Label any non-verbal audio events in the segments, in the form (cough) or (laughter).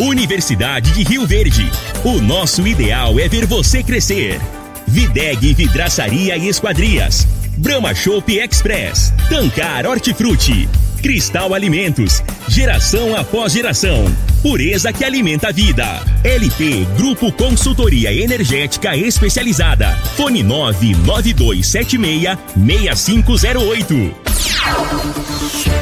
Universidade de Rio Verde. O nosso ideal é ver você crescer. Videg Vidraçaria e Esquadrias. Brahma Shop Express. Tancar Hortifruti. Cristal Alimentos. Geração após geração. Pureza que alimenta a vida. LT Grupo Consultoria Energética Especializada. Fone 99276 6508.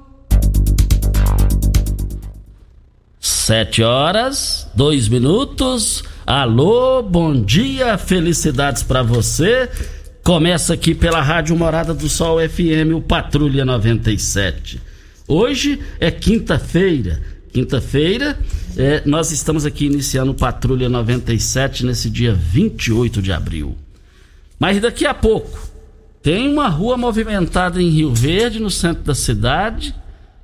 Sete horas, dois minutos. Alô, bom dia, felicidades para você. Começa aqui pela Rádio Morada do Sol FM, o Patrulha 97. Hoje é quinta-feira. Quinta-feira, é, nós estamos aqui iniciando o Patrulha 97 nesse dia 28 de abril. Mas daqui a pouco, tem uma rua movimentada em Rio Verde, no centro da cidade,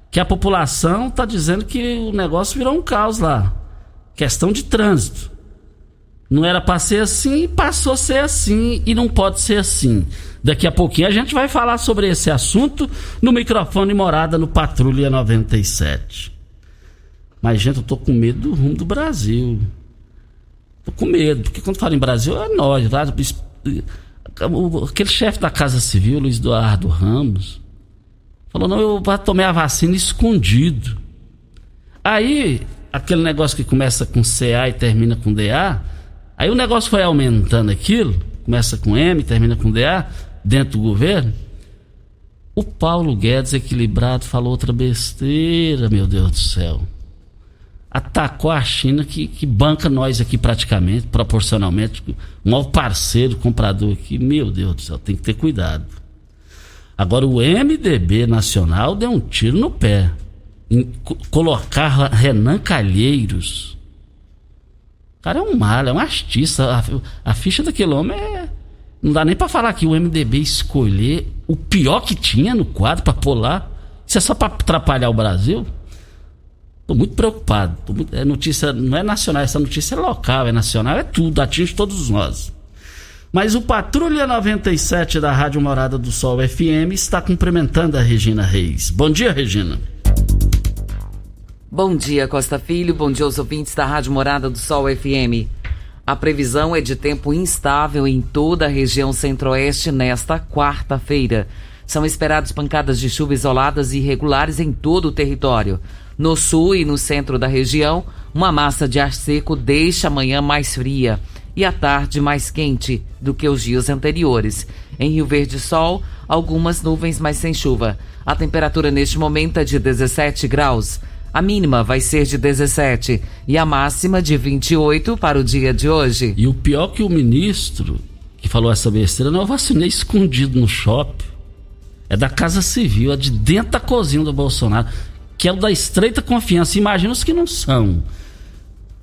que a população está dizendo que o negócio virou um caos lá. Questão de trânsito. Não era para ser assim, passou a ser assim e não pode ser assim. Daqui a pouquinho a gente vai falar sobre esse assunto no microfone morada no Patrulha 97. Mas, gente, eu tô com medo do rumo do Brasil. Tô com medo, porque quando fala em Brasil é nós, aquele chefe da Casa Civil, Luiz Eduardo Ramos, falou: não, eu tomar a vacina escondido. Aí, aquele negócio que começa com CA e termina com DA, aí o negócio foi aumentando aquilo, começa com M, termina com DA, dentro do governo. O Paulo Guedes, equilibrado, falou outra besteira, meu Deus do céu. Atacou a China, que, que banca nós aqui praticamente, proporcionalmente, o maior parceiro, comprador aqui. Meu Deus do céu, tem que ter cuidado. Agora, o MDB nacional deu um tiro no pé. Em colocar Renan Calheiros. O cara é um mal, é um artista. A, ficha daquele homem é. Não dá nem para falar que o MDB escolher o pior que tinha no quadro para lá. Isso é só para atrapalhar o Brasil? Tô muito preocupado. Tô muito, é notícia, não é nacional, essa notícia é local, é nacional, é tudo, atinge todos nós. Mas o Patrulha 97 da Rádio Morada do Sol FM está cumprimentando a Regina Reis. Bom dia, Regina. Bom dia, Costa Filho. Bom dia aos ouvintes da Rádio Morada do Sol FM. A previsão é de tempo instável em toda a região centro-oeste nesta quarta-feira. São esperadas pancadas de chuva isoladas e irregulares em todo o território. No sul e no centro da região, uma massa de ar seco deixa a manhã mais fria e a tarde mais quente do que os dias anteriores. Em Rio Verde Sol, algumas nuvens, mas sem chuva. A temperatura neste momento é de 17 graus. A mínima vai ser de 17 e a máxima de 28 para o dia de hoje. E o pior que o ministro que falou essa besteira, não, eu vacinei escondido no shopping. É da Casa Civil, é de dentro da cozinha do Bolsonaro, que é o da estreita confiança. Imagina os que não são.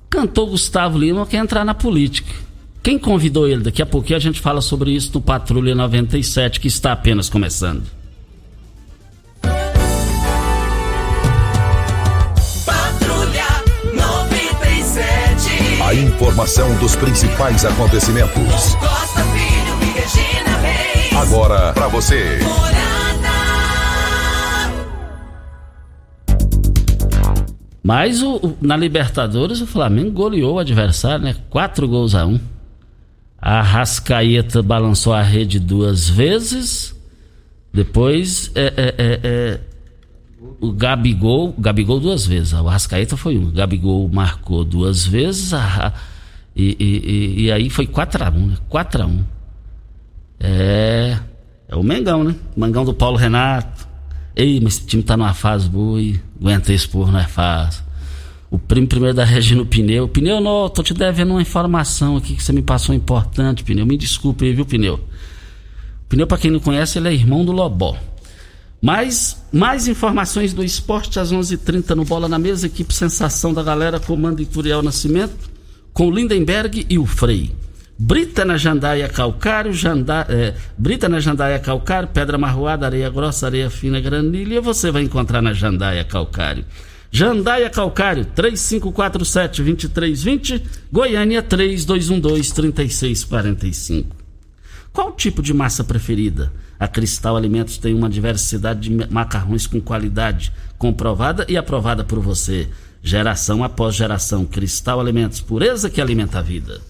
Cantor Gustavo Lima quer entrar na política. Quem convidou ele? Daqui a pouquinho a gente fala sobre isso no Patrulha 97, que está apenas começando. A informação dos principais acontecimentos. Costa Filho e Regina Reis. Agora para você. Mas o, o, na Libertadores o Flamengo goleou o adversário, né? Quatro gols a um. A Rascaeta balançou a rede duas vezes. Depois é, é, é, é o Gabigol, Gabigol duas vezes. O Rascaeta foi um. O Gabigol marcou duas vezes. A, e, e, e, aí foi 4x1, né? 4x1. É. É o Mengão, né? O Mengão do Paulo Renato. Ei, mas esse time tá numa fase boa e aguenta porra, não é fácil. O primeiro da Regina Pneu. Pneu, não, tô te devendo uma informação aqui que você me passou importante, Pneu. Me desculpe aí, viu, Pneu? Pneu, para quem não conhece, ele é irmão do Lobó. Mais, mais informações do esporte às 11:30 h 30 no Bola na Mesa. Equipe Sensação da Galera, comando Ituriel Nascimento, com Lindenberg e o Frei. Brita na jandaia calcário, janda, é, brita na jandaia calcário, pedra marroada, areia grossa, areia fina, granilha, você vai encontrar na jandaia calcário. Jandaia Calcário, 3547-2320, Goiânia 3212-3645. Qual tipo de massa preferida? A Cristal Alimentos tem uma diversidade de macarrões com qualidade, comprovada e aprovada por você. Geração após geração, Cristal Alimentos, pureza que alimenta a vida.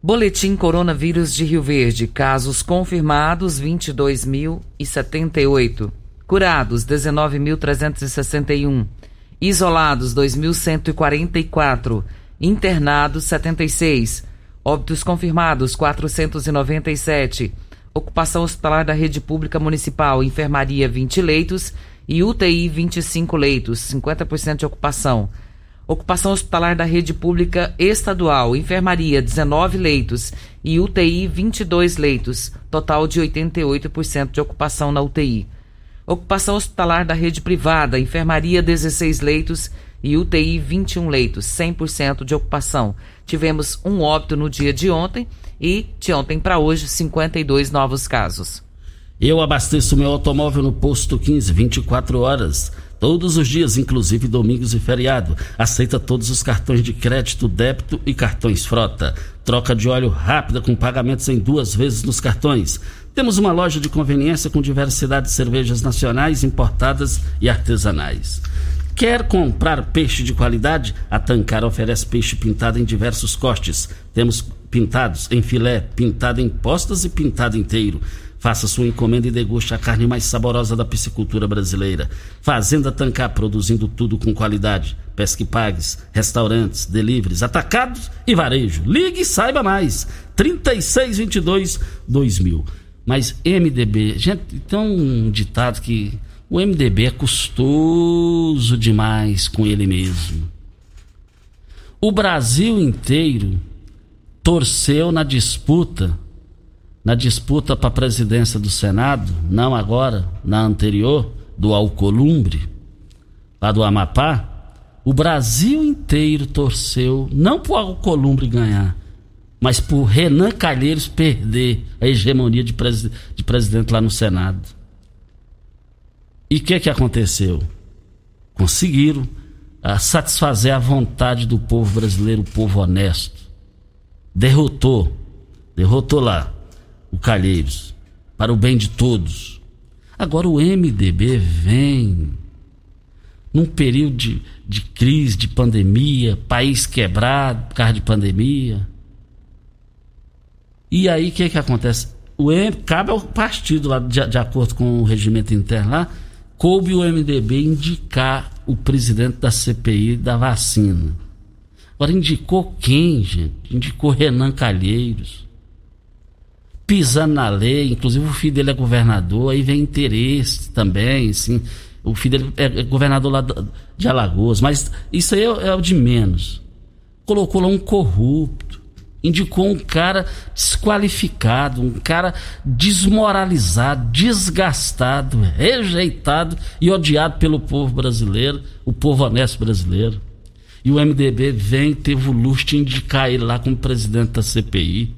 Boletim Coronavírus de Rio Verde. Casos confirmados 22.078. Curados 19.361. Isolados 2.144. Internados 76. Óbitos confirmados 497. Ocupação hospitalar da rede pública municipal, enfermaria 20 leitos e UTI 25 leitos, 50% de ocupação. Ocupação hospitalar da rede pública estadual, enfermaria 19 leitos e UTI 22 leitos, total de 88% de ocupação na UTI. Ocupação hospitalar da rede privada, enfermaria 16 leitos e UTI 21 leitos, 100% de ocupação. Tivemos um óbito no dia de ontem e de ontem para hoje 52 novos casos. Eu abasteço meu automóvel no posto 15, 24 horas. Todos os dias, inclusive domingos e feriado. Aceita todos os cartões de crédito, débito e cartões frota. Troca de óleo rápida com pagamentos em duas vezes nos cartões. Temos uma loja de conveniência com diversidade de cervejas nacionais, importadas e artesanais. Quer comprar peixe de qualidade? A Tancar oferece peixe pintado em diversos cortes. Temos pintados em filé, pintado em postas e pintado inteiro. Faça sua encomenda e deguste a carne mais saborosa da piscicultura brasileira. Fazenda Tancar, produzindo tudo com qualidade. Pesque pagues, restaurantes, deliveries, atacados e varejo. Ligue e saiba mais. 3622 2000. Mas MDB, gente, tem um ditado que o MDB é custoso demais com ele mesmo. O Brasil inteiro torceu na disputa na disputa para a presidência do Senado, não agora, na anterior, do Alcolumbre, lá do Amapá, o Brasil inteiro torceu, não para o Alcolumbre ganhar, mas o Renan Calheiros perder a hegemonia de, presi de presidente lá no Senado. E o que, que aconteceu? Conseguiram uh, satisfazer a vontade do povo brasileiro, o povo honesto. Derrotou, derrotou lá o Calheiros, para o bem de todos. Agora o MDB vem num período de, de crise, de pandemia, país quebrado por causa de pandemia. E aí o que, que acontece? O M, cabe ao partido lá, de, de acordo com o regimento interno lá, coube o MDB indicar o presidente da CPI da vacina. Agora indicou quem, gente? Indicou Renan Calheiros pisando na lei, inclusive o filho dele é governador, aí vem interesse também, assim, o filho dele é governador lá de Alagoas, mas isso aí é, é o de menos. Colocou lá um corrupto, indicou um cara desqualificado, um cara desmoralizado, desgastado, rejeitado e odiado pelo povo brasileiro, o povo honesto brasileiro. E o MDB vem, teve o luxo de indicar ele lá como presidente da CPI.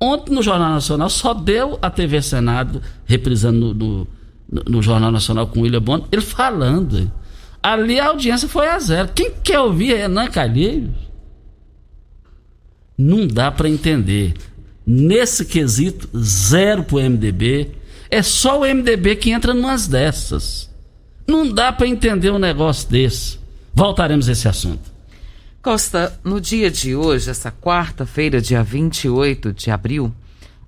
Ontem no Jornal Nacional só deu a TV Senado, reprisando no, no, no Jornal Nacional com o William Bonner, ele falando. Ali a audiência foi a zero. Quem quer ouvir Renan Calheiros? Não dá para entender. Nesse quesito, zero pro MDB. É só o MDB que entra numas dessas. Não dá para entender um negócio desse. Voltaremos a esse assunto. Costa, no dia de hoje, essa quarta-feira, dia 28 de abril,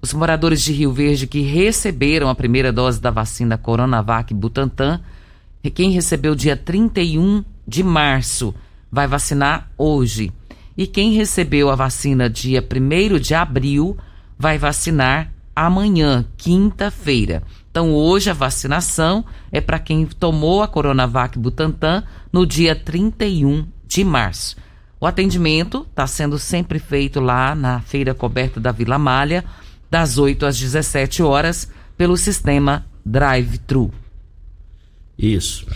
os moradores de Rio Verde que receberam a primeira dose da vacina Coronavac Butantan, quem recebeu dia 31 de março, vai vacinar hoje. E quem recebeu a vacina dia 1 de abril vai vacinar amanhã, quinta-feira. Então, hoje a vacinação é para quem tomou a Coronavac Butantan no dia 31 de março. O atendimento está sendo sempre feito lá na feira coberta da Vila Malha, das 8 às 17 horas, pelo sistema Drive-Thru. Isso.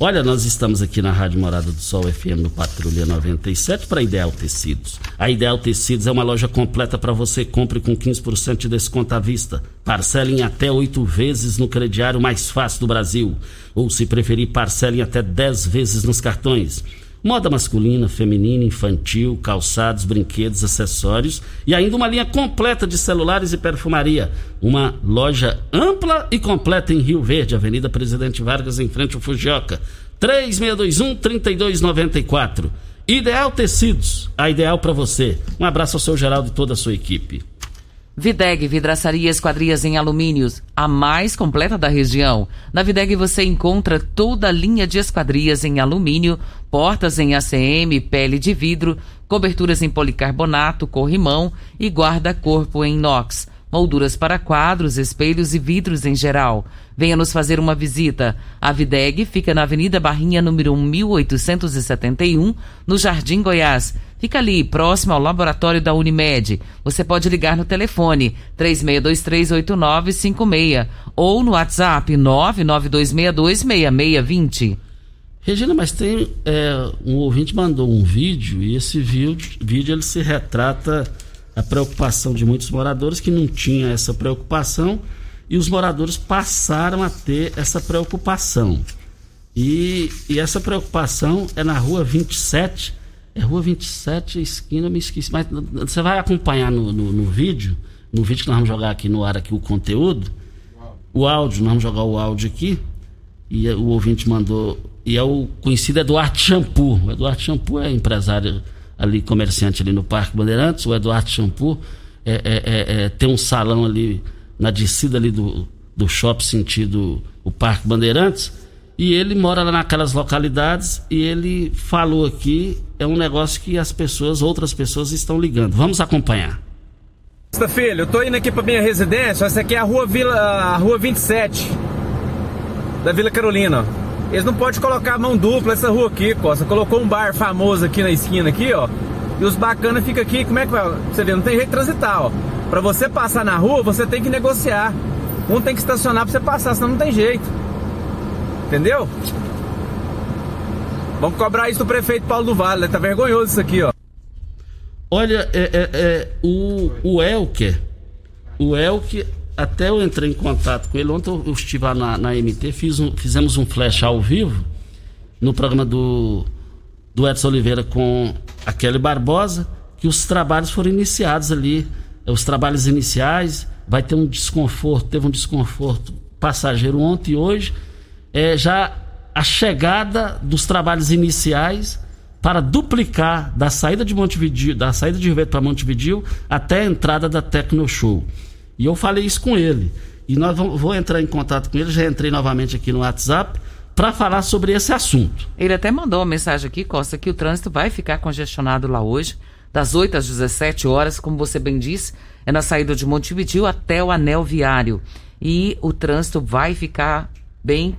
Olha, nós estamos aqui na Rádio Morada do Sol FM no Patrulha 97 para Ideal Tecidos. A Ideal Tecidos é uma loja completa para você. Compre com 15% de desconto à vista. Parcele em até oito vezes no crediário mais fácil do Brasil. Ou, se preferir, parcele em até 10 vezes nos cartões. Moda masculina, feminina, infantil, calçados, brinquedos, acessórios e ainda uma linha completa de celulares e perfumaria. Uma loja ampla e completa em Rio Verde, Avenida Presidente Vargas, em frente ao Fujioka. 3621-3294. Ideal Tecidos, a ideal para você. Um abraço ao seu Geraldo e toda a sua equipe. Videg Vidraçaria Esquadrias em Alumínios, a mais completa da região. Na Videg você encontra toda a linha de esquadrias em alumínio, portas em ACM, pele de vidro, coberturas em policarbonato, corrimão e guarda-corpo em inox molduras para quadros, espelhos e vidros em geral. Venha nos fazer uma visita. A Videg fica na Avenida Barrinha, número 1871, no Jardim Goiás. Fica ali, próximo ao laboratório da Unimed. Você pode ligar no telefone 36238956 ou no WhatsApp 992626620. Regina, mas tem é, um ouvinte mandou um vídeo e esse vídeo, vídeo ele se retrata a preocupação de muitos moradores que não tinham essa preocupação e os moradores passaram a ter essa preocupação. E, e essa preocupação é na rua 27, é rua 27, esquina, me esqueci, mas você vai acompanhar no, no, no, vídeo, no vídeo que nós vamos jogar aqui no ar aqui o conteúdo, o áudio, nós vamos jogar o áudio aqui, e o ouvinte mandou, e é o conhecido Eduardo Shampoo. O Eduardo Shampoo é empresário ali, comerciante ali no Parque Bandeirantes, o Eduardo Shampoo, é, é, é, é, tem um salão ali na descida ali do, do shopping sentido o Parque Bandeirantes, e ele mora lá naquelas localidades e ele falou aqui, é um negócio que as pessoas, outras pessoas estão ligando. Vamos acompanhar. Filho, eu tô indo aqui pra minha residência, essa aqui é a rua, Vila, a rua 27 da Vila Carolina. Eles não podem colocar mão dupla essa rua aqui, Costa. Colocou um bar famoso aqui na esquina aqui, ó. E os bacanas ficam aqui, como é que vai? Você vê, não tem jeito de transitar, ó. Pra você passar na rua, você tem que negociar. Um tem que estacionar pra você passar, senão não tem jeito. Entendeu? Vamos cobrar isso do prefeito Paulo do Vale, né? Tá vergonhoso isso aqui, ó. Olha, é, é, é o, o o Elker até eu entrei em contato com ele. Ontem eu estive lá na, na MT, fiz um, fizemos um flash ao vivo no programa do, do Edson Oliveira com a Kelly Barbosa, que os trabalhos foram iniciados ali. Os trabalhos iniciais, vai ter um desconforto, teve um desconforto passageiro ontem e hoje. É, já a chegada dos trabalhos iniciais para duplicar da saída de Montevideo, da saída de Verde para Montevideo até a entrada da Tecno Show. E eu falei isso com ele. E nós vamos, vou entrar em contato com ele, já entrei novamente aqui no WhatsApp para falar sobre esse assunto. Ele até mandou uma mensagem aqui, Costa, que o trânsito vai ficar congestionado lá hoje, das 8 às 17 horas, como você bem disse, é na saída de Montevideo até o anel viário. E o trânsito vai ficar bem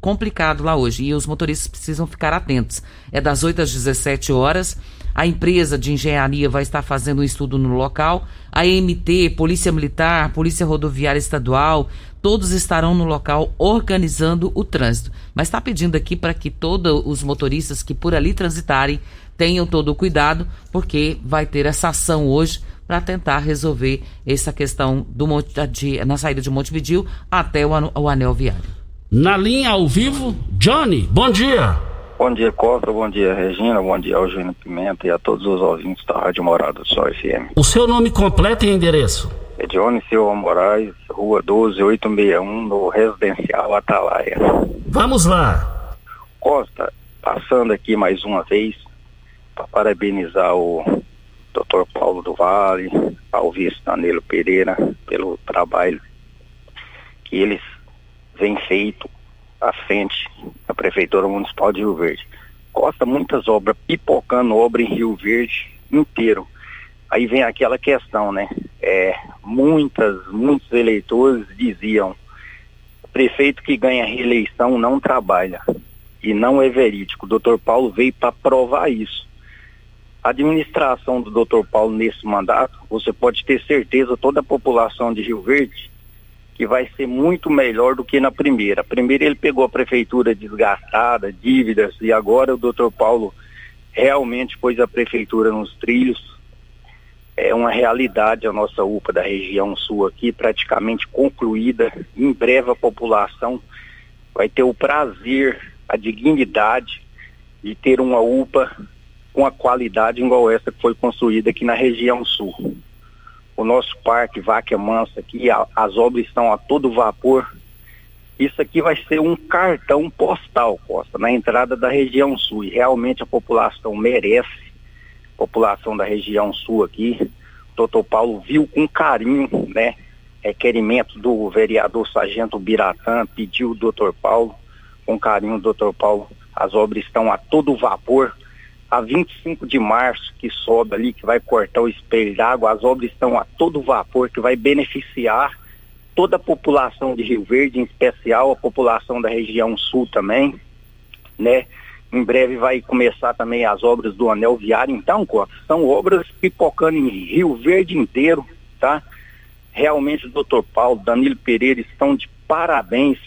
complicado lá hoje e os motoristas precisam ficar atentos. É das 8 às 17 horas. A empresa de engenharia vai estar fazendo um estudo no local. A EMT, Polícia Militar, Polícia Rodoviária Estadual, todos estarão no local organizando o trânsito. Mas está pedindo aqui para que todos os motoristas que por ali transitarem tenham todo o cuidado, porque vai ter essa ação hoje para tentar resolver essa questão do, de, na saída de Montevidil até o, o anel viário. Na linha ao vivo, Johnny, bom dia. Bom dia, Costa. Bom dia, Regina. Bom dia, Eugênio Pimenta e a todos os ouvintes da Rádio Morada do Sol FM. O seu nome completo e endereço? Johnny Silva Moraes, Rua 12861, no Residencial Atalaia. Vamos lá. Costa, passando aqui mais uma vez para parabenizar o Dr. Paulo do Vale, ao vice Danilo Pereira, pelo trabalho que eles vêm feito à frente da Prefeitura Municipal de Rio Verde. Costa muitas obras, pipocando obra em Rio Verde inteiro. Aí vem aquela questão, né? É, muitas, muitos eleitores diziam, prefeito que ganha reeleição não trabalha. E não é verídico. O doutor Paulo veio para provar isso. A administração do doutor Paulo nesse mandato, você pode ter certeza, toda a população de Rio Verde que vai ser muito melhor do que na primeira. A primeira ele pegou a prefeitura desgastada, dívidas, e agora o doutor Paulo realmente pôs a prefeitura nos trilhos. É uma realidade a nossa UPA da região sul aqui, praticamente concluída. Em breve a população vai ter o prazer, a dignidade de ter uma UPA com a qualidade igual essa que foi construída aqui na região sul o nosso parque Vaca Mansa aqui, a, as obras estão a todo vapor. Isso aqui vai ser um cartão postal, Costa, na entrada da região sul. E realmente a população merece, a população da região sul aqui. O doutor Paulo viu com carinho, né? Requerimento do vereador Sargento Biratã, pediu o doutor Paulo, com carinho, doutor Paulo, as obras estão a todo vapor a 25 de março, que sobe ali, que vai cortar o espelho d'água, as obras estão a todo vapor, que vai beneficiar toda a população de Rio Verde, em especial a população da região sul também, né? Em breve vai começar também as obras do anel viário, então, são obras pipocando em Rio Verde inteiro, tá? Realmente doutor Paulo, Danilo Pereira estão de parabéns,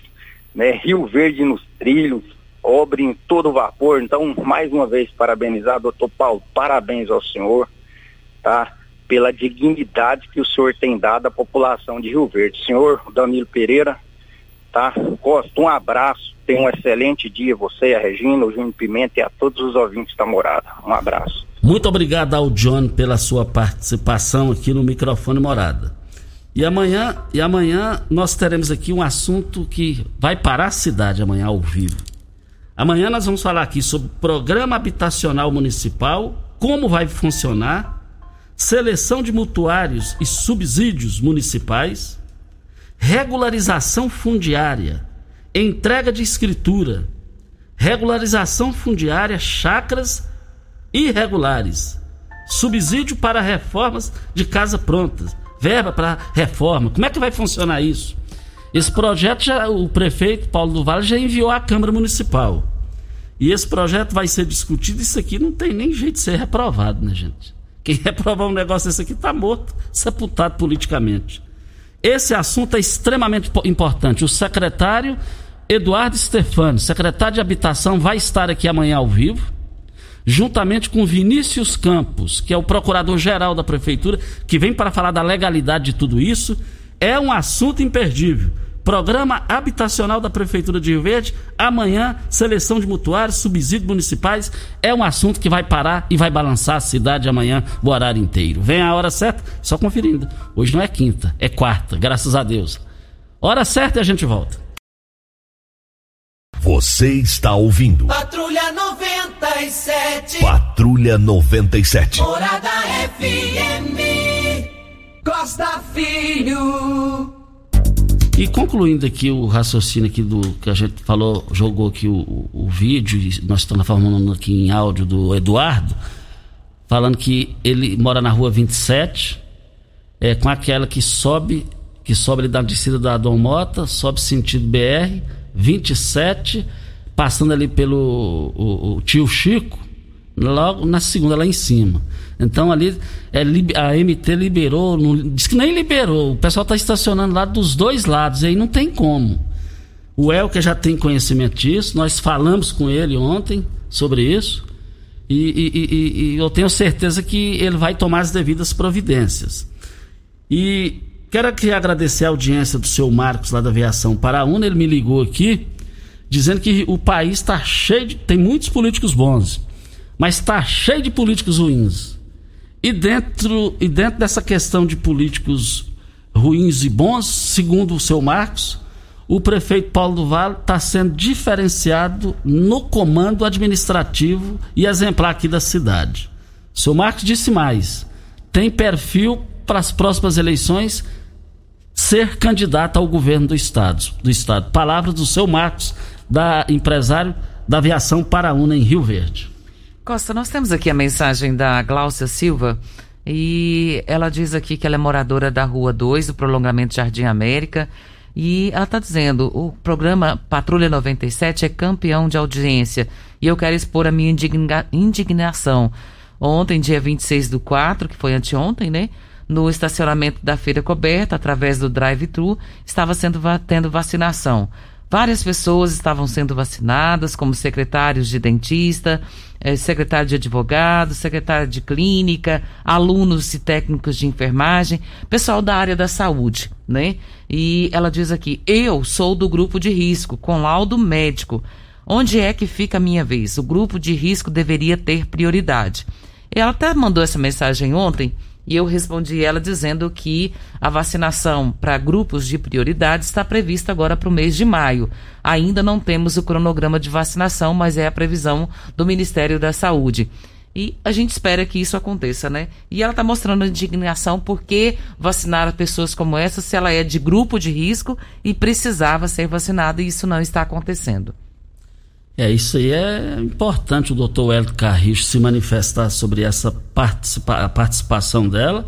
né? Rio Verde nos trilhos, obra em todo vapor. Então, mais uma vez, parabenizar, doutor Paulo, parabéns ao senhor, tá? Pela dignidade que o senhor tem dado à população de Rio Verde. Senhor Danilo Pereira, tá? Costa, um abraço, tenha um excelente dia, você, a Regina, o Júnior Pimenta e a todos os ouvintes da morada. Um abraço. Muito obrigado ao John pela sua participação aqui no microfone Morada. E amanhã, e amanhã nós teremos aqui um assunto que vai parar a cidade amanhã ao vivo. Amanhã nós vamos falar aqui sobre programa habitacional municipal, como vai funcionar, seleção de mutuários e subsídios municipais, regularização fundiária, entrega de escritura, regularização fundiária, chacras irregulares, subsídio para reformas de casa prontas, verba para reforma. Como é que vai funcionar isso? Esse projeto já, o prefeito Paulo do Vale já enviou à Câmara Municipal. E esse projeto vai ser discutido. Isso aqui não tem nem jeito de ser reprovado, né, gente? Quem (laughs) reprovar um negócio desse aqui está morto, sepultado politicamente. Esse assunto é extremamente importante. O secretário Eduardo Stefani, secretário de Habitação, vai estar aqui amanhã ao vivo, juntamente com Vinícius Campos, que é o procurador-geral da Prefeitura, que vem para falar da legalidade de tudo isso é um assunto imperdível. Programa habitacional da Prefeitura de Rio Verde. Amanhã, seleção de mutuários, subsídios municipais. É um assunto que vai parar e vai balançar a cidade amanhã o horário inteiro. Vem a hora certa, só conferindo. Hoje não é quinta, é quarta, graças a Deus. Hora certa e a gente volta. Você está ouvindo. Patrulha 97. Patrulha 97. Morada FM. Costa Filho. E concluindo aqui o raciocínio aqui do que a gente falou, jogou aqui o, o, vídeo, nós estamos falando aqui em áudio do Eduardo, falando que ele mora na rua 27, é, com aquela que sobe, que sobe ali da descida da Dom Mota, sobe sentido BR, 27, passando ali pelo o, o tio Chico, logo na segunda lá em cima. Então ali é, a MT liberou, não, diz que nem liberou, o pessoal está estacionando lá dos dois lados, aí não tem como. O Elker já tem conhecimento disso, nós falamos com ele ontem sobre isso, e, e, e, e eu tenho certeza que ele vai tomar as devidas providências. E quero aqui agradecer a audiência do seu Marcos lá da Aviação Paraúna, ele me ligou aqui dizendo que o país está cheio de. tem muitos políticos bons, mas está cheio de políticos ruins. E dentro, e dentro dessa questão de políticos ruins e bons, segundo o seu Marcos, o prefeito Paulo do Vale está sendo diferenciado no comando administrativo e exemplar aqui da cidade. O seu Marcos disse mais: tem perfil para as próximas eleições ser candidato ao governo do estado. Do estado. Palavras do seu Marcos, da empresário da aviação Paraúna em Rio Verde. Costa, nós temos aqui a mensagem da Gláucia Silva e ela diz aqui que ela é moradora da Rua 2, do prolongamento Jardim América. E ela está dizendo: o programa Patrulha 97 é campeão de audiência e eu quero expor a minha indigna indignação. Ontem, dia 26 do 4, que foi anteontem, né? No estacionamento da feira coberta, através do drive-thru, estava sendo tendo vacinação. Várias pessoas estavam sendo vacinadas, como secretários de dentista, eh, secretário de advogado, secretário de clínica, alunos e técnicos de enfermagem, pessoal da área da saúde, né? E ela diz aqui: eu sou do grupo de risco, com laudo médico. Onde é que fica a minha vez? O grupo de risco deveria ter prioridade. Ela até mandou essa mensagem ontem e eu respondi ela dizendo que a vacinação para grupos de prioridade está prevista agora para o mês de maio. Ainda não temos o cronograma de vacinação, mas é a previsão do Ministério da Saúde. E a gente espera que isso aconteça, né? E ela está mostrando indignação porque vacinar pessoas como essa se ela é de grupo de risco e precisava ser vacinada e isso não está acontecendo. É, isso aí é importante o doutor Hélio Carricho se manifestar sobre essa participa participação dela.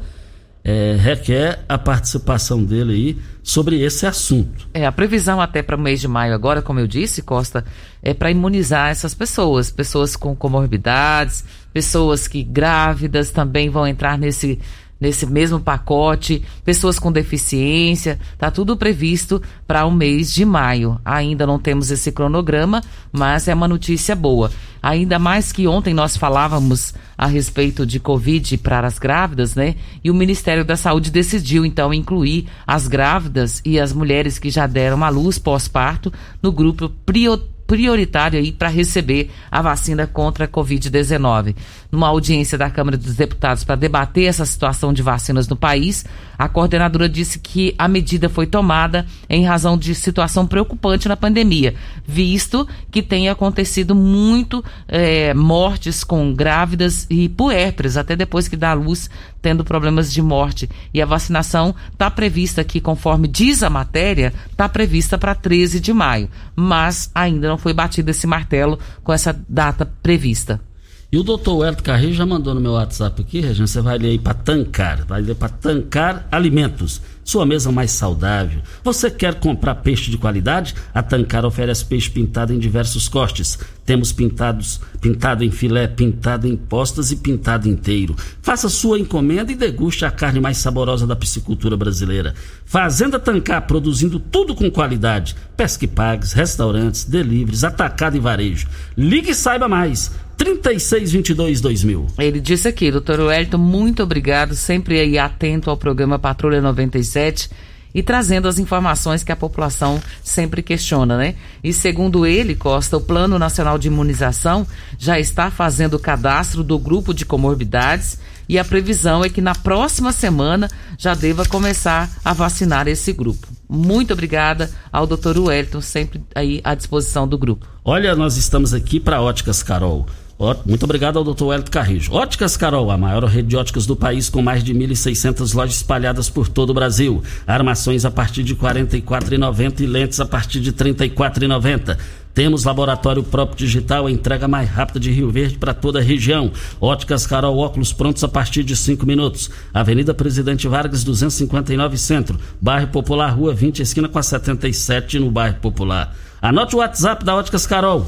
É, requer a participação dele aí sobre esse assunto. É, a previsão até para o mês de maio agora, como eu disse, Costa, é para imunizar essas pessoas, pessoas com comorbidades, pessoas que grávidas também vão entrar nesse nesse mesmo pacote, pessoas com deficiência, está tudo previsto para o mês de maio. Ainda não temos esse cronograma, mas é uma notícia boa. Ainda mais que ontem nós falávamos a respeito de Covid para as grávidas, né? E o Ministério da Saúde decidiu então incluir as grávidas e as mulheres que já deram à luz pós-parto no grupo prioritário prioritário aí para receber a vacina contra a Covid-19. Numa audiência da Câmara dos Deputados para debater essa situação de vacinas no país, a coordenadora disse que a medida foi tomada em razão de situação preocupante na pandemia, visto que tem acontecido muito é, mortes com grávidas e puérperas, até depois que dá luz, tendo problemas de morte. E a vacinação está prevista aqui, conforme diz a matéria, está prevista para 13 de maio, mas ainda não foi batido esse martelo com essa data prevista. E o doutor Wellington Carreiro já mandou no meu WhatsApp aqui, Regina, você vai ler aí para tancar, vai ler para tancar alimentos sua mesa mais saudável. Você quer comprar peixe de qualidade? A Tancar oferece peixe pintado em diversos cortes. Temos pintados, pintado em filé, pintado em postas e pintado inteiro. Faça sua encomenda e deguste a carne mais saborosa da piscicultura brasileira. Fazenda Tancar, produzindo tudo com qualidade. Pesque pagues, restaurantes, deliveries, atacado e varejo. Ligue e saiba mais. 3622-2000. Ele disse aqui, doutor Wellington, muito obrigado, sempre aí atento ao programa Patrulha 97 e trazendo as informações que a população sempre questiona, né? E segundo ele, Costa, o Plano Nacional de Imunização já está fazendo o cadastro do grupo de comorbidades e a previsão é que na próxima semana já deva começar a vacinar esse grupo. Muito obrigada ao doutor Wellington, sempre aí à disposição do grupo. Olha, nós estamos aqui para Óticas Carol. Muito obrigado ao Dr. Hélio Carrijo. Óticas Carol, a maior rede de óticas do país com mais de 1.600 lojas espalhadas por todo o Brasil. Armações a partir de R$ 44,90 e lentes a partir de R$ 34,90. Temos laboratório próprio digital, a entrega mais rápida de Rio Verde para toda a região. Óticas Carol, óculos prontos a partir de 5 minutos. Avenida Presidente Vargas, 259 Centro. Bairro Popular, Rua 20, esquina com a 77 no Bairro Popular. Anote o WhatsApp da Óticas Carol.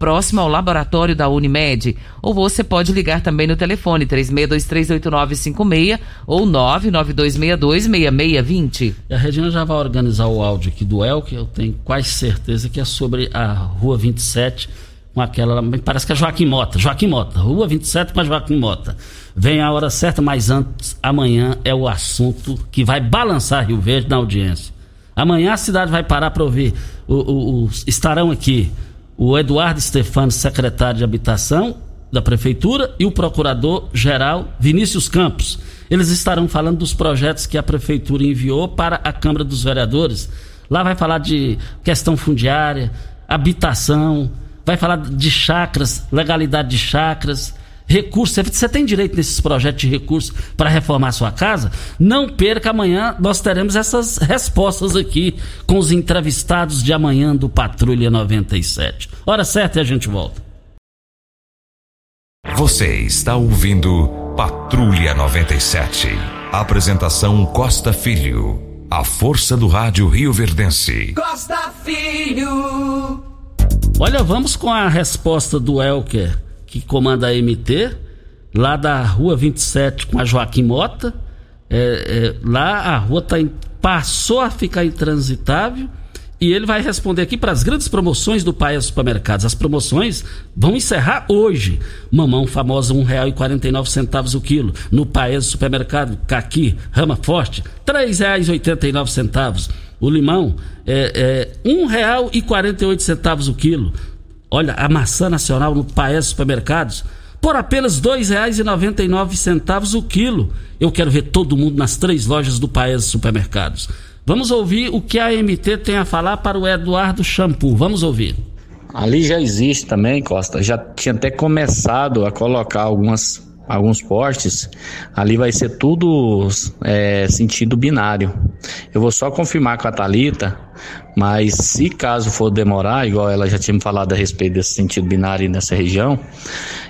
Próximo ao laboratório da Unimed. Ou você pode ligar também no telefone 36238956 ou 992626620. A Regina já vai organizar o áudio aqui do El, que eu tenho quase certeza que é sobre a Rua 27, com aquela. Parece que é Joaquim Mota. Joaquim Mota, Rua 27 com a Joaquim Mota. Vem a hora certa, mas antes, amanhã é o assunto que vai balançar Rio Verde na audiência. Amanhã a cidade vai parar para ouvir. O, o, o, estarão aqui o Eduardo Stefano, secretário de Habitação da Prefeitura, e o procurador-geral Vinícius Campos. Eles estarão falando dos projetos que a Prefeitura enviou para a Câmara dos Vereadores. Lá vai falar de questão fundiária, habitação, vai falar de chacras, legalidade de chacras, recursos. Você tem direito nesses projetos de recursos para reformar sua casa? Não perca amanhã, nós teremos essas respostas aqui com os entrevistados de amanhã do Patrulha 97. Hora certa e a gente volta. Você está ouvindo Patrulha 97. Apresentação Costa Filho. A força do rádio Rio Verdense. Costa Filho. Olha, vamos com a resposta do Elker que comanda a MT, lá da rua 27 com a Joaquim Mota. É, é, lá a rua tá em, passou a ficar intransitável e ele vai responder aqui para as grandes promoções do Paes Supermercados. As promoções vão encerrar hoje. Mamão famosa R$ 1,49 o quilo. No Paes Supermercado, caqui, rama forte, R$ 3,89. O limão é, é R$ 1,48 o quilo. Olha, a maçã nacional no Paes Supermercados por apenas R$ 2,99 o quilo. Eu quero ver todo mundo nas três lojas do Paes Supermercados. Vamos ouvir o que a MT tem a falar para o Eduardo Shampoo. Vamos ouvir. Ali já existe também, Costa. Já tinha até começado a colocar algumas alguns postes, ali vai ser tudo é, sentido binário. Eu vou só confirmar com a Talita, mas se caso for demorar, igual ela já tinha me falado a respeito desse sentido binário nessa região,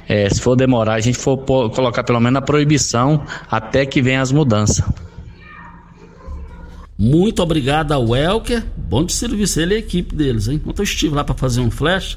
é, se for demorar, a gente for colocar pelo menos a proibição até que venham as mudanças. Muito obrigado ao Welker, bom de serviço, ele e a equipe deles, hein? Ontem eu estive lá para fazer um flash,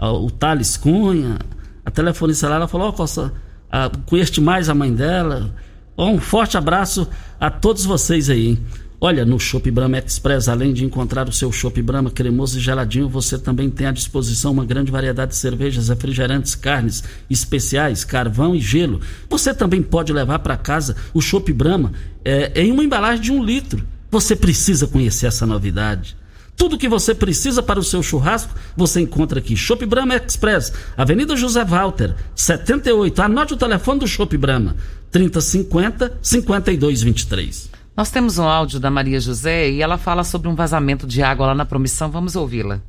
o Thales Cunha, a telefonista lá, ela falou, ó, oh, Costa, ah, conheço mais a mãe dela. Um forte abraço a todos vocês aí. Olha, no Shop Brahma Express, além de encontrar o seu Shop Brahma cremoso e geladinho, você também tem à disposição uma grande variedade de cervejas, refrigerantes, carnes especiais, carvão e gelo. Você também pode levar para casa o Shop Brahma é, em uma embalagem de um litro. Você precisa conhecer essa novidade. Tudo que você precisa para o seu churrasco, você encontra aqui. Shop Brahma Express, Avenida José Walter, 78. Anote o telefone do Shop Brahma, 3050 5223. Nós temos um áudio da Maria José e ela fala sobre um vazamento de água lá na promissão. Vamos ouvi-la.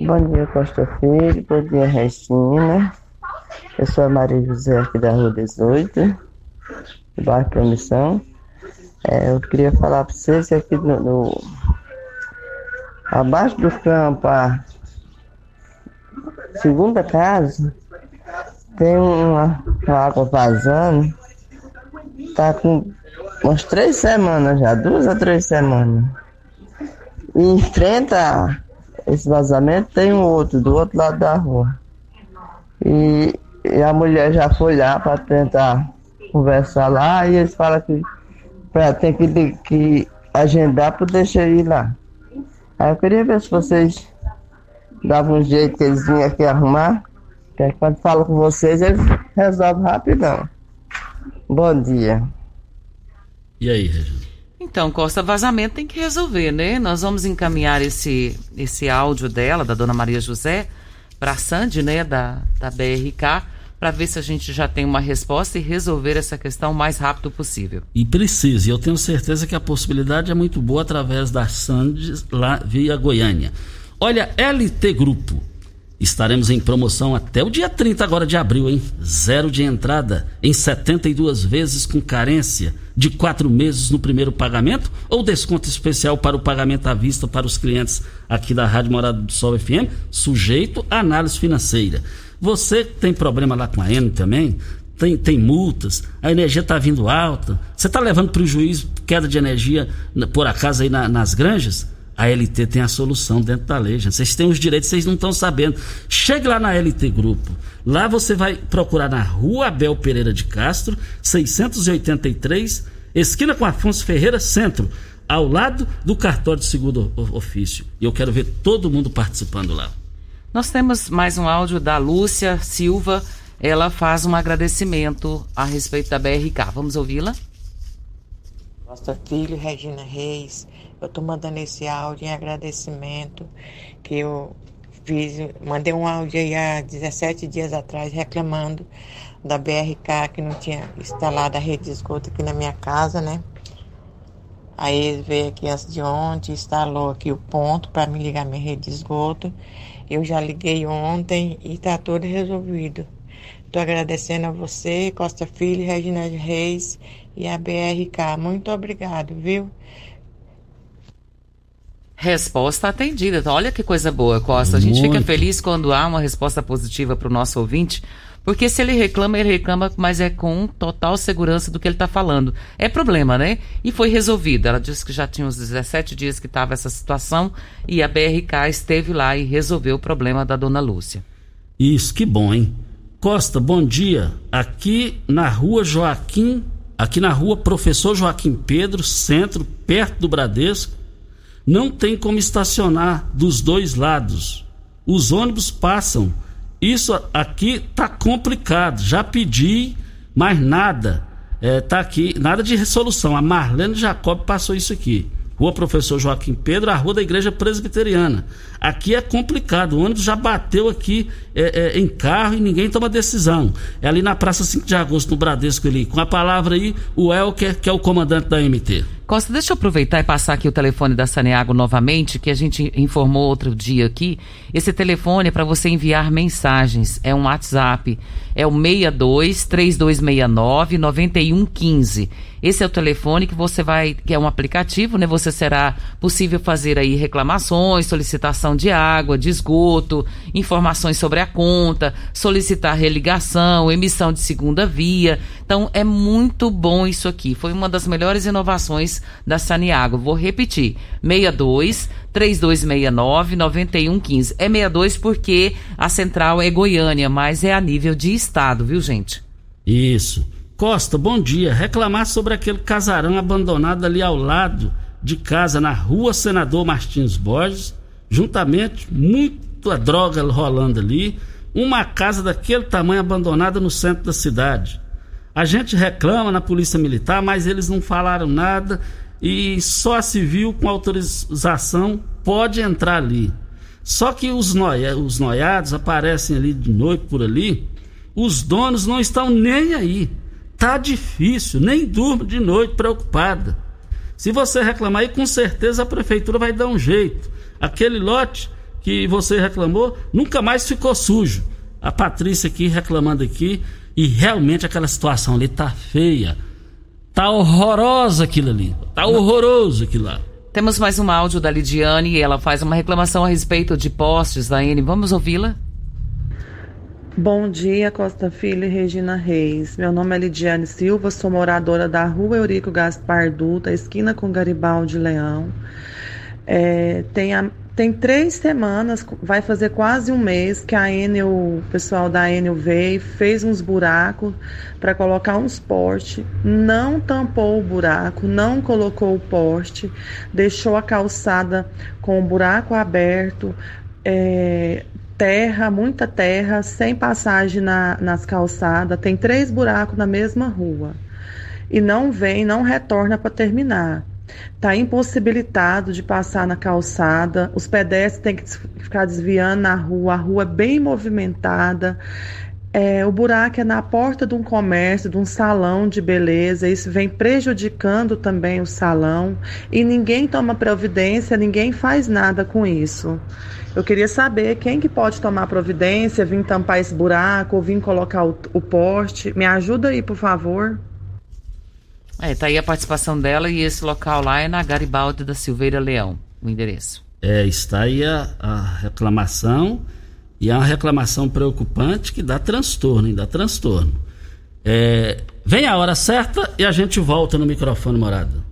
Bom dia, Costa Filho. Bom dia, Regina. Eu sou a Maria José aqui da Rua 18, do bairro Promissão. É, eu queria falar para vocês aqui no, no abaixo do campo, a segunda casa, tem uma, uma água vazando. Tá com umas três semanas já, duas a três semanas. E enfrenta esse vazamento, tem um outro, do outro lado da rua. E, e a mulher já foi lá para tentar conversar lá e eles falam que pra, tem que, que agendar para deixar ir lá. Aí eu queria ver se vocês davam um jeito que eles vinham aqui arrumar. Que aí quando falo com vocês, eles resolvem rapidão. Bom dia. E aí, Regina? Então, Costa, vazamento tem que resolver, né? Nós vamos encaminhar esse, esse áudio dela, da dona Maria José, para a Sandy, né, da, da BRK, para ver se a gente já tem uma resposta e resolver essa questão o mais rápido possível. E precisa, eu tenho certeza que a possibilidade é muito boa através da Sandes lá via Goiânia. Olha, LT Grupo. Estaremos em promoção até o dia 30 agora de abril, hein? Zero de entrada em 72 vezes com carência de quatro meses no primeiro pagamento ou desconto especial para o pagamento à vista para os clientes aqui da Rádio Morada do Sol FM, sujeito à análise financeira. Você tem problema lá com a Eni também, tem, tem multas, a energia está vindo alta, você está levando prejuízo, queda de energia por acaso aí na, nas granjas? A LT tem a solução dentro da lei, gente. Vocês têm os direitos, vocês não estão sabendo. Chegue lá na LT Grupo. Lá você vai procurar na Rua Abel Pereira de Castro, 683, esquina com Afonso Ferreira, centro, ao lado do cartório de segundo ofício. E eu quero ver todo mundo participando lá. Nós temos mais um áudio da Lúcia Silva. Ela faz um agradecimento a respeito da BRK. Vamos ouvi-la? Costa Filho, Regina Reis. Eu estou mandando esse áudio em agradecimento que eu fiz, mandei um áudio aí há 17 dias atrás reclamando da BRK que não tinha instalado a rede de esgoto aqui na minha casa, né? Aí veio aqui antes de ontem, instalou aqui o ponto para me ligar minha rede de esgoto. Eu já liguei ontem e está tudo resolvido. Estou agradecendo a você, Costa Filho, Regina Reis e a BRK. Muito obrigado, viu? Resposta atendida. Olha que coisa boa, Costa. A gente Muito. fica feliz quando há uma resposta positiva para o nosso ouvinte, porque se ele reclama, ele reclama, mas é com total segurança do que ele está falando. É problema, né? E foi resolvido. Ela disse que já tinha uns 17 dias que estava essa situação e a BRK esteve lá e resolveu o problema da dona Lúcia. Isso, que bom, hein? Costa, bom dia. Aqui na rua Joaquim, aqui na rua Professor Joaquim Pedro, centro, perto do Bradesco, não tem como estacionar dos dois lados. Os ônibus passam. Isso aqui tá complicado. Já pedi, mas nada. É, tá aqui, nada de resolução. A Marlene Jacob passou isso aqui. Rua Professor Joaquim Pedro, a rua da Igreja Presbiteriana. Aqui é complicado, o ônibus já bateu aqui é, é, em carro e ninguém toma decisão. É ali na Praça 5 de Agosto, no Bradesco ali. Com a palavra aí, o Elker, que é o comandante da MT. Costa, deixa eu aproveitar e passar aqui o telefone da Saneago novamente, que a gente informou outro dia aqui. Esse telefone é para você enviar mensagens. É um WhatsApp. É o 62 3269 9115. Esse é o telefone que você vai, que é um aplicativo, né? Você será possível fazer aí reclamações, solicitação de água, de esgoto, informações sobre a conta, solicitar religação, emissão de segunda via. Então é muito bom isso aqui. Foi uma das melhores inovações da Saniago. Vou repetir: 62 3269 9115. É 62 porque a central é Goiânia, mas é a nível de estado, viu, gente? Isso. Costa, bom dia. Reclamar sobre aquele casarão abandonado ali ao lado de casa, na rua Senador Martins Borges, juntamente muita droga rolando ali, uma casa daquele tamanho abandonada no centro da cidade. A gente reclama na Polícia Militar, mas eles não falaram nada e só a civil com autorização pode entrar ali. Só que os, noia, os noiados aparecem ali de noite por ali, os donos não estão nem aí. Tá difícil, nem durmo de noite preocupada. Se você reclamar aí, com certeza a prefeitura vai dar um jeito. Aquele lote que você reclamou nunca mais ficou sujo. A Patrícia aqui reclamando aqui e realmente aquela situação ali tá feia. Tá horrorosa aquilo ali. Tá horroroso aquilo lá. Temos mais um áudio da Lidiane e ela faz uma reclamação a respeito de postes da N. Vamos ouvi-la? Bom dia, Costa Filho e Regina Reis. Meu nome é Lidiane Silva, sou moradora da rua Eurico Gaspar Dutra, esquina com Garibaldi Leão. É, tem, a, tem três semanas, vai fazer quase um mês que a Enel, o pessoal da Enel veio, fez uns buracos para colocar uns postes, não tampou o buraco, não colocou o poste, deixou a calçada com o buraco aberto. É, terra, muita terra, sem passagem na, nas calçadas, tem três buracos na mesma rua. E não vem, não retorna para terminar. Está impossibilitado de passar na calçada, os pedestres têm que ficar desviando na rua, a rua é bem movimentada. É, o buraco é na porta de um comércio, de um salão de beleza, isso vem prejudicando também o salão e ninguém toma providência, ninguém faz nada com isso. Eu queria saber quem que pode tomar providência, vir tampar esse buraco, ou vir colocar o, o poste. Me ajuda aí, por favor. É, tá aí a participação dela e esse local lá é na Garibaldi da Silveira Leão, o endereço. É, está aí a, a reclamação e é uma reclamação preocupante que dá transtorno, hein? dá transtorno. É, vem a hora certa e a gente volta no microfone morada.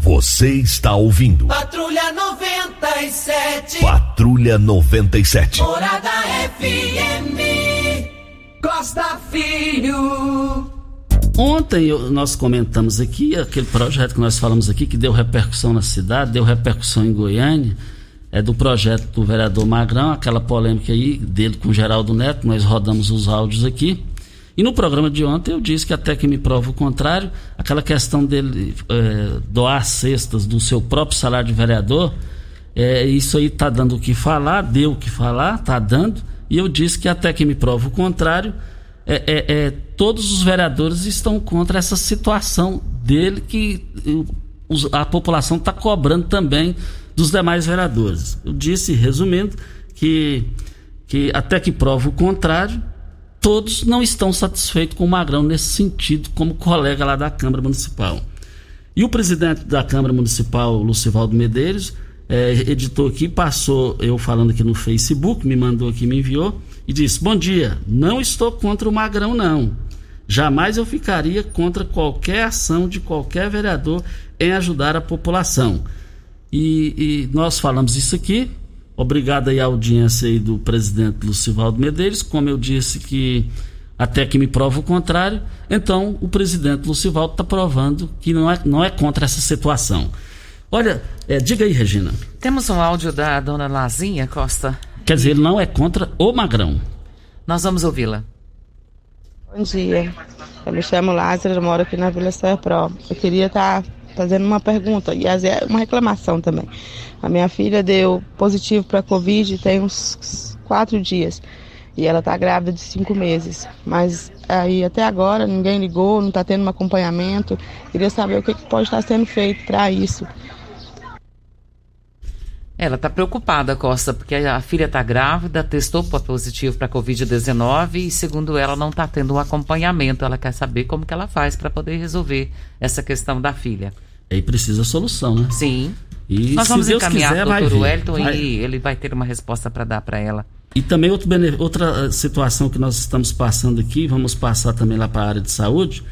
Você está ouvindo. Patrulha 97. Patrulha 97. Morada FM. Costa Filho. Ontem eu- nós comentamos aqui aquele projeto que nós falamos aqui que deu repercussão na cidade, deu repercussão em Goiânia, é do projeto do vereador Magrão, aquela polêmica aí dele com Geraldo Neto, nós rodamos os áudios aqui. E no programa de ontem eu disse que até que me prova o contrário, aquela questão dele é, doar cestas do seu próprio salário de vereador, é, isso aí tá dando o que falar, deu o que falar, tá dando. E eu disse que até que me prova o contrário, é, é, é, todos os vereadores estão contra essa situação dele que a população está cobrando também dos demais vereadores. Eu disse, resumindo, que, que até que prova o contrário, todos não estão satisfeitos com o Magrão nesse sentido, como colega lá da Câmara Municipal. E o presidente da Câmara Municipal, Lucivaldo Medeiros, eh, editou aqui, passou eu falando aqui no Facebook, me mandou aqui, me enviou, e disse: Bom dia, não estou contra o Magrão, não. Jamais eu ficaria contra qualquer ação de qualquer vereador em ajudar a população. E, e nós falamos isso aqui. Obrigado aí à audiência aí do presidente Lucivaldo Medeiros. Como eu disse que até que me prova o contrário, então o presidente Lucivaldo está provando que não é, não é contra essa situação. Olha, é, diga aí, Regina. Temos um áudio da dona Lazinha Costa. Quer dizer, ele não é contra o Magrão. Nós vamos ouvi-la. Bom dia. Eu me chamo Lázaro, eu moro aqui na Vila Serpro. Eu queria estar fazendo uma pergunta e vezes uma reclamação também. A minha filha deu positivo para Covid tem uns quatro dias e ela está grávida de cinco meses. Mas aí até agora ninguém ligou, não está tendo um acompanhamento. Queria saber o que, que pode estar sendo feito para isso. Ela está preocupada, Costa, porque a filha está grávida, testou po- positivo para Covid-19 e, segundo ela, não está tendo um acompanhamento. Ela quer saber como que ela faz para poder resolver essa questão da filha. Aí precisa solução, né? Sim. E Nós vamos Deus encaminhar quiser, o doutor. Wellington Vai. e ele vai ter uma resposta para dar para ela. E também bene- outra eh, situação que nós estamos passando aqui, vamos passar também lá para a área de saúde,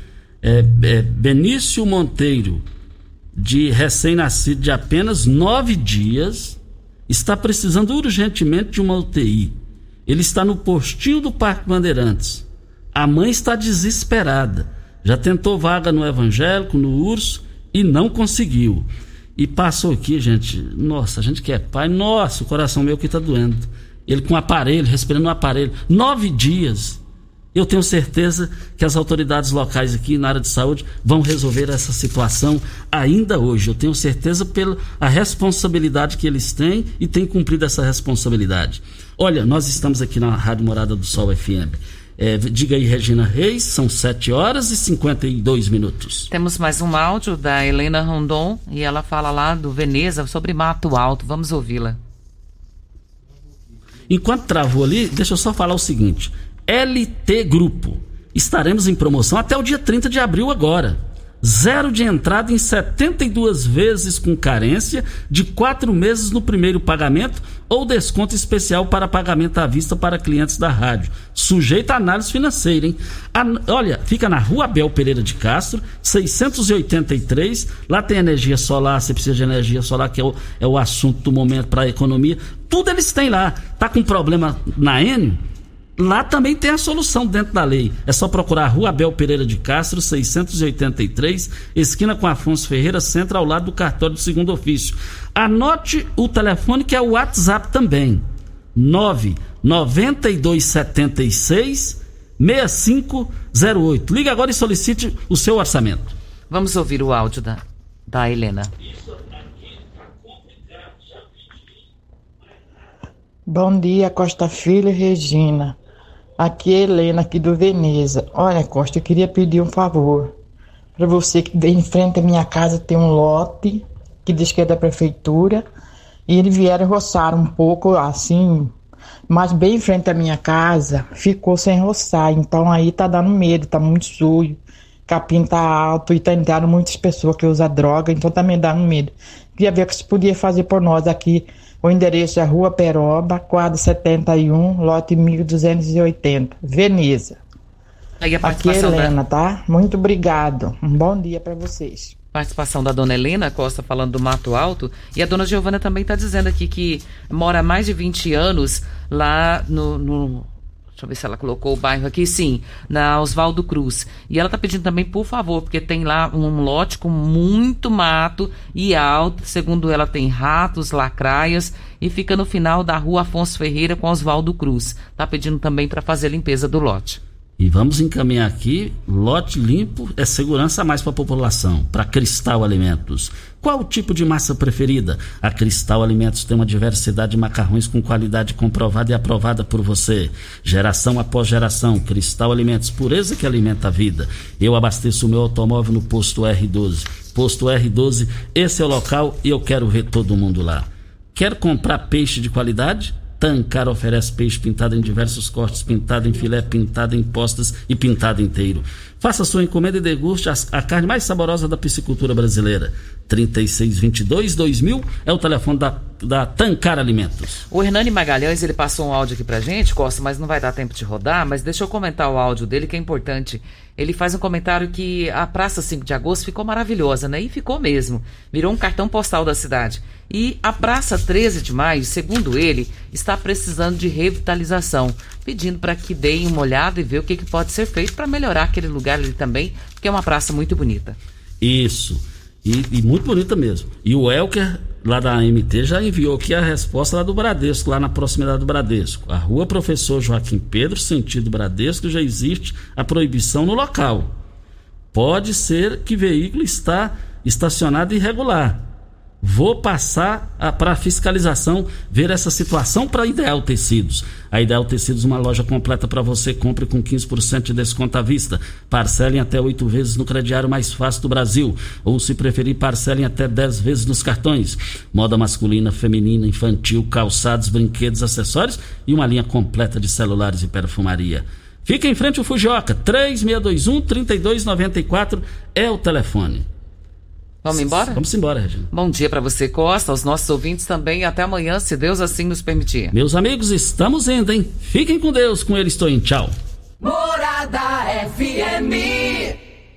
é, é Benício Monteiro, de recém-nascido de apenas nove dias, está precisando urgentemente de uma UTI. Ele está no postinho do Parque Bandeirantes. A mãe está desesperada. Já tentou vaga no evangélico, no urso, e não conseguiu. E passou aqui, gente. Nossa, a gente que é pai, nossa, o coração meu que está doendo. Ele com aparelho, respirando no aparelho. Nove dias. Eu tenho certeza que as autoridades locais aqui na área de saúde vão resolver essa situação ainda hoje. Eu tenho certeza pela a responsabilidade que eles têm e têm cumprido essa responsabilidade. Olha, nós estamos aqui na Rádio Morada do Sol FM. É, diga aí, Regina Reis, são 7 horas e 52 minutos. Temos mais um áudio da Helena Rondon e ela fala lá do Veneza sobre Mato Alto. Vamos ouvi-la. Enquanto travou ali, deixa eu só falar o seguinte: LT Grupo. Estaremos em promoção até o dia 30 de abril agora. Zero de entrada em 72 vezes com carência, de quatro meses no primeiro pagamento ou desconto especial para pagamento à vista para clientes da rádio. Sujeito a análise financeira, hein? An- olha, fica na Rua Abel Pereira de Castro, 683. Lá tem energia solar, você precisa de energia solar, que é o, é o assunto do momento para a economia. Tudo eles têm lá. Tá com problema na Enio? Lá também tem a solução dentro da lei. É só procurar a Rua Abel Pereira de Castro, 683, esquina com Afonso Ferreira, centro ao lado do cartório do segundo ofício. Anote o telefone que é o WhatsApp também. 99276 6508. Liga agora e solicite o seu orçamento. Vamos ouvir o áudio da, da Helena. Bom dia, Costa Filho e Regina. Aqui é Helena, aqui do Veneza. Olha, Costa, eu queria pedir um favor. Para você que em frente à minha casa tem um lote que diz que é da prefeitura. E eles vieram roçar um pouco assim, mas bem em frente à minha casa ficou sem roçar. Então aí tá dando medo, tá muito sujo. Capim tá alto e tá entrando muitas pessoas que usam droga, então tá me dando medo. Queria ver o que você podia fazer por nós aqui. O endereço é Rua Peroba, quadro 71, lote 1280, Veneza. Aí a Aqui é participação da- Helena, tá? Muito obrigado. Um bom dia para vocês. Participação da dona Helena Costa falando do Mato Alto. E a dona Giovana também está dizendo aqui que mora há mais de 20 anos lá no, no Deixa eu ver se ela colocou o bairro aqui. Sim, na Oswaldo Cruz. E ela está pedindo também, por favor, porque tem lá um lote com muito mato e alto. Segundo ela, tem ratos, lacraias e fica no final da rua Afonso Ferreira com Oswaldo Cruz. Está pedindo também para fazer a limpeza do lote. E vamos encaminhar aqui, lote limpo é segurança mais para a população, para Cristal Alimentos. Qual o tipo de massa preferida? A Cristal Alimentos tem uma diversidade de macarrões com qualidade comprovada e aprovada por você. Geração após geração, Cristal Alimentos, pureza que alimenta a vida. Eu abasteço o meu automóvel no posto R12. Posto R12, esse é o local e eu quero ver todo mundo lá. Quer comprar peixe de qualidade? Tancar oferece peixe pintado em diversos cortes, pintado em filé, pintado em postas e pintado inteiro. Faça sua encomenda e deguste a, carne mais saborosa da piscicultura brasileira. 3622-2000 é o telefone da, da Tancar Alimentos. O Hernani Magalhães, ele passou um áudio aqui pra gente, Costa, mas não vai dar tempo de rodar, mas deixa eu comentar o áudio dele que é importante. Ele faz um comentário que a Praça 5 de Agosto ficou maravilhosa, né? E ficou mesmo. Virou um cartão postal da cidade. E a Praça 13 de Maio, segundo ele, está precisando de revitalização, pedindo para que deem uma olhada e ver o que, que pode ser feito para melhorar aquele lugar ali também, porque é uma praça muito bonita. Isso. E, e, muito bonita mesmo. E o Elker, lá da AMT, já enviou aqui a resposta lá do Bradesco, lá na proximidade do Bradesco. A rua Professor Joaquim Pedro, sentido Bradesco, já existe a proibição no local. Pode ser que veículo está estacionado irregular. Vou passar para fiscalização ver essa situação para Ideal Tecidos. A Ideal Tecidos, uma loja completa para você, compre com 15% de desconto à vista. Parcelem até oito vezes no crediário mais fácil do Brasil. Ou, se preferir, parcelem até 10 vezes nos cartões. Moda masculina, feminina, infantil, calçados, brinquedos, acessórios e uma linha completa de celulares e perfumaria. Fica em frente ao Fujioka, 3621-3294 é o telefone. Vamos embora? Vamos embora, Regina. Bom dia para você, Costa, aos nossos ouvintes também e até amanhã, se Deus assim nos permitir. Meus amigos, estamos indo, hein? Fiquem com Deus, com ele estou em tchau. Morada FM.